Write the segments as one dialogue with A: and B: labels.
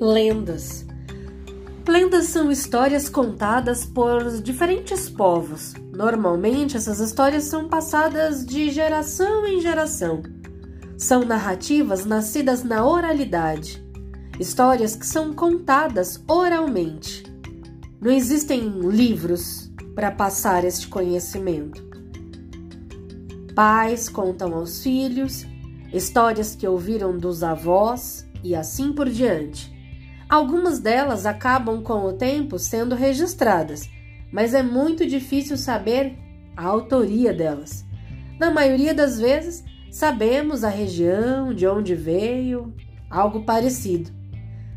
A: Lendas. Lendas são histórias contadas por diferentes povos. Normalmente, essas histórias são passadas de geração em geração. São narrativas nascidas na oralidade, histórias que são contadas oralmente. Não existem livros para passar este conhecimento. Pais contam aos filhos histórias que ouviram dos avós e assim por diante. Algumas delas acabam com o tempo sendo registradas, mas é muito difícil saber a autoria delas. Na maioria das vezes, sabemos a região, de onde veio, algo parecido.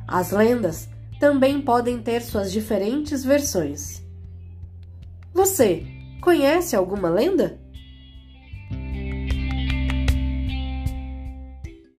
A: As lendas também podem ter suas diferentes versões. Você conhece alguma lenda?